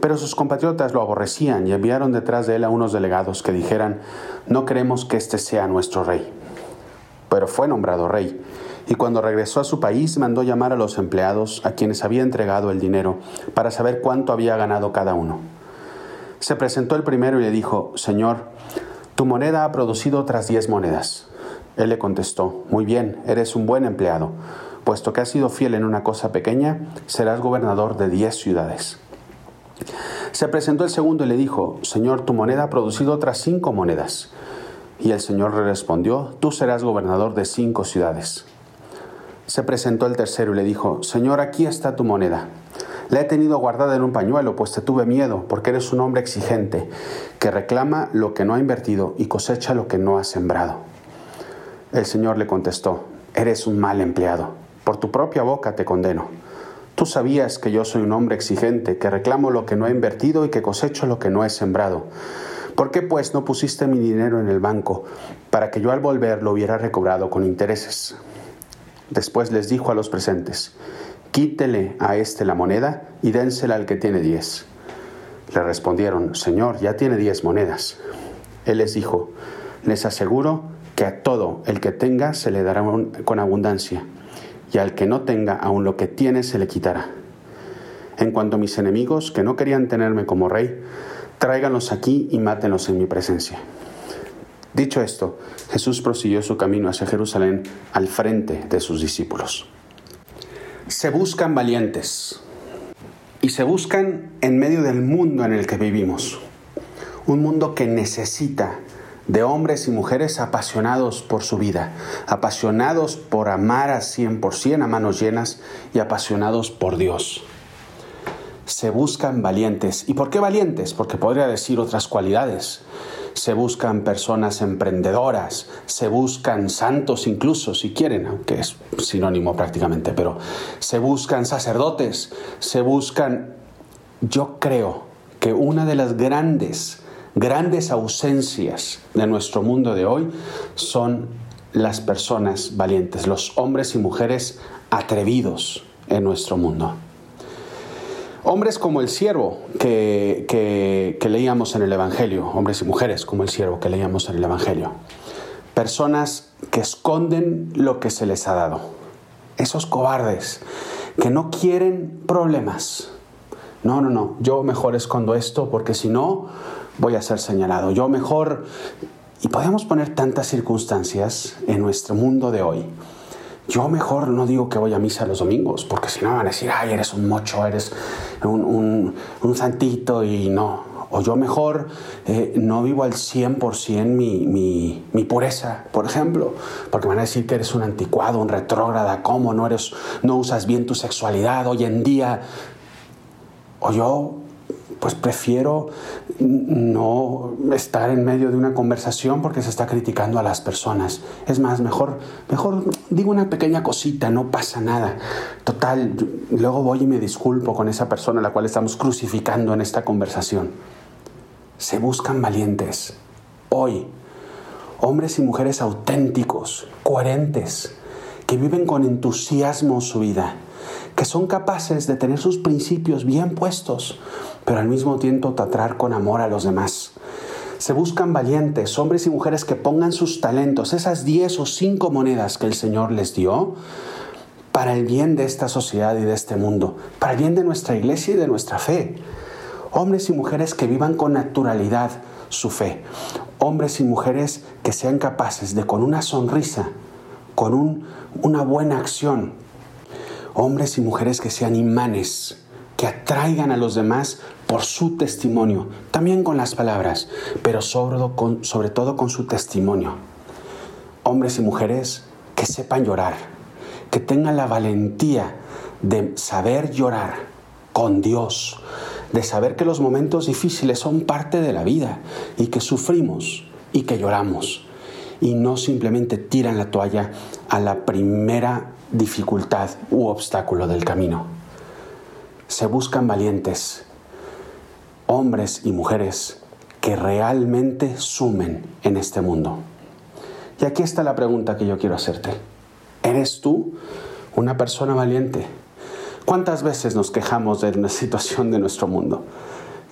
Pero sus compatriotas lo aborrecían y enviaron detrás de él a unos delegados que dijeran, no queremos que este sea nuestro rey. Pero fue nombrado rey, y cuando regresó a su país mandó llamar a los empleados a quienes había entregado el dinero para saber cuánto había ganado cada uno. Se presentó el primero y le dijo, Señor, tu moneda ha producido otras diez monedas. Él le contestó, Muy bien, eres un buen empleado. Puesto que has sido fiel en una cosa pequeña, serás gobernador de diez ciudades. Se presentó el segundo y le dijo, Señor, tu moneda ha producido otras cinco monedas. Y el Señor le respondió, Tú serás gobernador de cinco ciudades. Se presentó el tercero y le dijo, Señor, aquí está tu moneda. La he tenido guardada en un pañuelo, pues te tuve miedo, porque eres un hombre exigente, que reclama lo que no ha invertido y cosecha lo que no ha sembrado. El Señor le contestó, Eres un mal empleado, por tu propia boca te condeno. Tú sabías que yo soy un hombre exigente, que reclamo lo que no he invertido y que cosecho lo que no he sembrado. ¿Por qué pues no pusiste mi dinero en el banco para que yo al volver lo hubiera recobrado con intereses? Después les dijo a los presentes, quítele a éste la moneda y dénsela al que tiene diez. Le respondieron, Señor, ya tiene diez monedas. Él les dijo, les aseguro que a todo el que tenga se le dará con abundancia y al que no tenga aún lo que tiene se le quitará. En cuanto a mis enemigos, que no querían tenerme como rey, tráiganlos aquí y mátenlos en mi presencia. Dicho esto, Jesús prosiguió su camino hacia Jerusalén al frente de sus discípulos. Se buscan valientes y se buscan en medio del mundo en el que vivimos, un mundo que necesita de hombres y mujeres apasionados por su vida, apasionados por amar a 100% a manos llenas y apasionados por Dios. Se buscan valientes. ¿Y por qué valientes? Porque podría decir otras cualidades. Se buscan personas emprendedoras, se buscan santos incluso, si quieren, aunque es sinónimo prácticamente, pero se buscan sacerdotes, se buscan... Yo creo que una de las grandes grandes ausencias de nuestro mundo de hoy son las personas valientes, los hombres y mujeres atrevidos en nuestro mundo. Hombres como el siervo que, que, leíamos en el Evangelio, hombres y mujeres como el siervo que leíamos en el Evangelio. Personas que esconden lo que se les ha dado. Esos cobardes que no quieren problemas. No, no, no, yo mejor escondo esto porque si no, voy a ser señalado. Yo mejor... Y podemos poner tantas circunstancias en nuestro mundo de hoy. Yo mejor no digo que voy a misa los domingos, porque si no van a decir, ay, eres un mocho, eres un, un, santito y no. O yo mejor eh, no vivo al 100% mi, mi, mi, pureza, por ejemplo, porque van a decir que eres un anticuado, un retrógrada, cómo no, eres, no usas bien tu sexualidad hoy en día. O yo pues prefiero no estar en medio de una conversación porque se está criticando a las personas. Es más, mejor, mejor digo una pequeña cosita, no pasa nada. Total, luego voy y me disculpo con esa persona a la cual estamos crucificando en esta conversación. Se buscan valientes. Hoy, hombres y mujeres auténticos, coherentes, que viven con entusiasmo su vida que son capaces de tener sus principios bien puestos, pero al mismo tiempo tratar con amor a los demás. Se buscan valientes, hombres y mujeres que pongan sus talentos, esas diez o cinco monedas que el Señor les dio, para el bien de esta sociedad y de este mundo, para el bien de nuestra iglesia y de nuestra fe. Hombres y mujeres que vivan con naturalidad su fe. Hombres y mujeres que sean capaces de con una sonrisa, con una buena acción, hombres y mujeres que sean imanes, que atraigan a los demás por su testimonio, también con las palabras, pero sobre, todo con su testimonio. Hombres y mujeres que sepan llorar, que tengan la valentía de saber llorar con Dios, de saber que los momentos difíciles son parte de la vida y que sufrimos y que lloramos y no simplemente tiran la toalla a la primera dificultad u obstáculo del camino. Se buscan valientes, hombres y mujeres que realmente sumen en este mundo. Y aquí está la pregunta que yo quiero hacerte. ¿Eres tú una persona valiente? ¿Cuántas veces nos quejamos de la situación de nuestro mundo?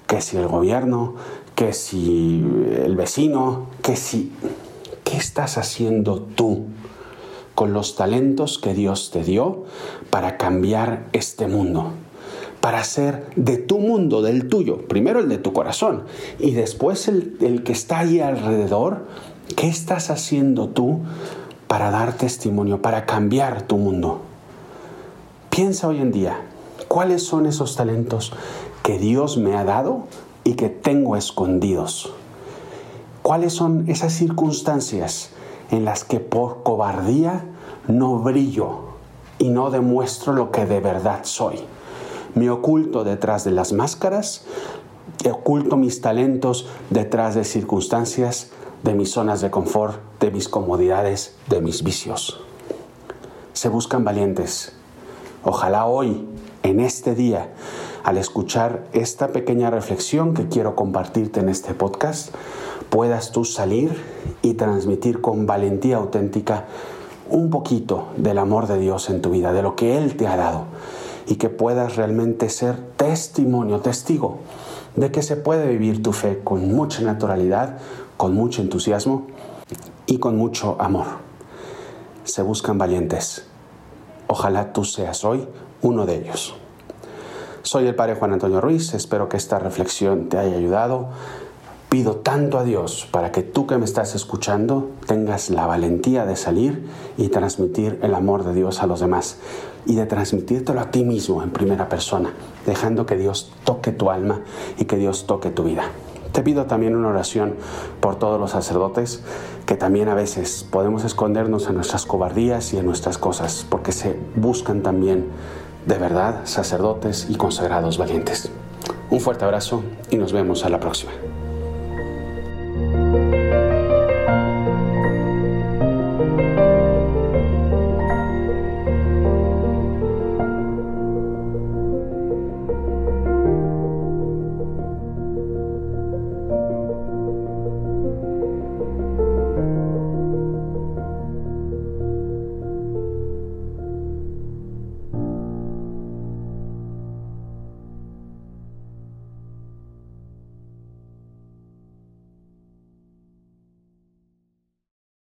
Que si el gobierno, que si el vecino, que si... ¿Qué estás haciendo tú con los talentos que Dios te dio para cambiar este mundo? Para hacer de tu mundo, del tuyo, primero el de tu corazón y después el, el que está ahí alrededor, ¿qué estás haciendo tú para dar testimonio, para cambiar tu mundo? Piensa hoy en día, ¿cuáles son esos talentos que Dios me ha dado y que tengo escondidos? ¿Cuáles son esas circunstancias en las que por cobardía no brillo y no demuestro lo que de verdad soy? Me oculto detrás de las máscaras, oculto mis talentos detrás de circunstancias, de mis zonas de confort, de mis comodidades, de mis vicios. Se buscan valientes. Ojalá hoy, en este día, al escuchar esta pequeña reflexión que quiero compartirte en este podcast, puedas tú salir y transmitir con valentía auténtica un poquito del amor de Dios en tu vida, de lo que Él te ha dado, y que puedas realmente ser testimonio, testigo de que se puede vivir tu fe con mucha naturalidad, con mucho entusiasmo y con mucho amor. Se buscan valientes. Ojalá tú seas hoy uno de ellos. Soy el Padre Juan Antonio Ruiz, espero que esta reflexión te haya ayudado Pido tanto a Dios para que tú que me estás escuchando tengas la valentía de salir y transmitir el amor de Dios a los demás y de transmitírtelo a ti mismo en primera persona, dejando que Dios toque tu alma y que Dios toque tu vida. Te pido también una oración por todos los sacerdotes que también a veces podemos escondernos en nuestras cobardías y en nuestras cosas, porque se buscan también de verdad sacerdotes y consagrados valientes. Un fuerte abrazo y nos vemos a la próxima.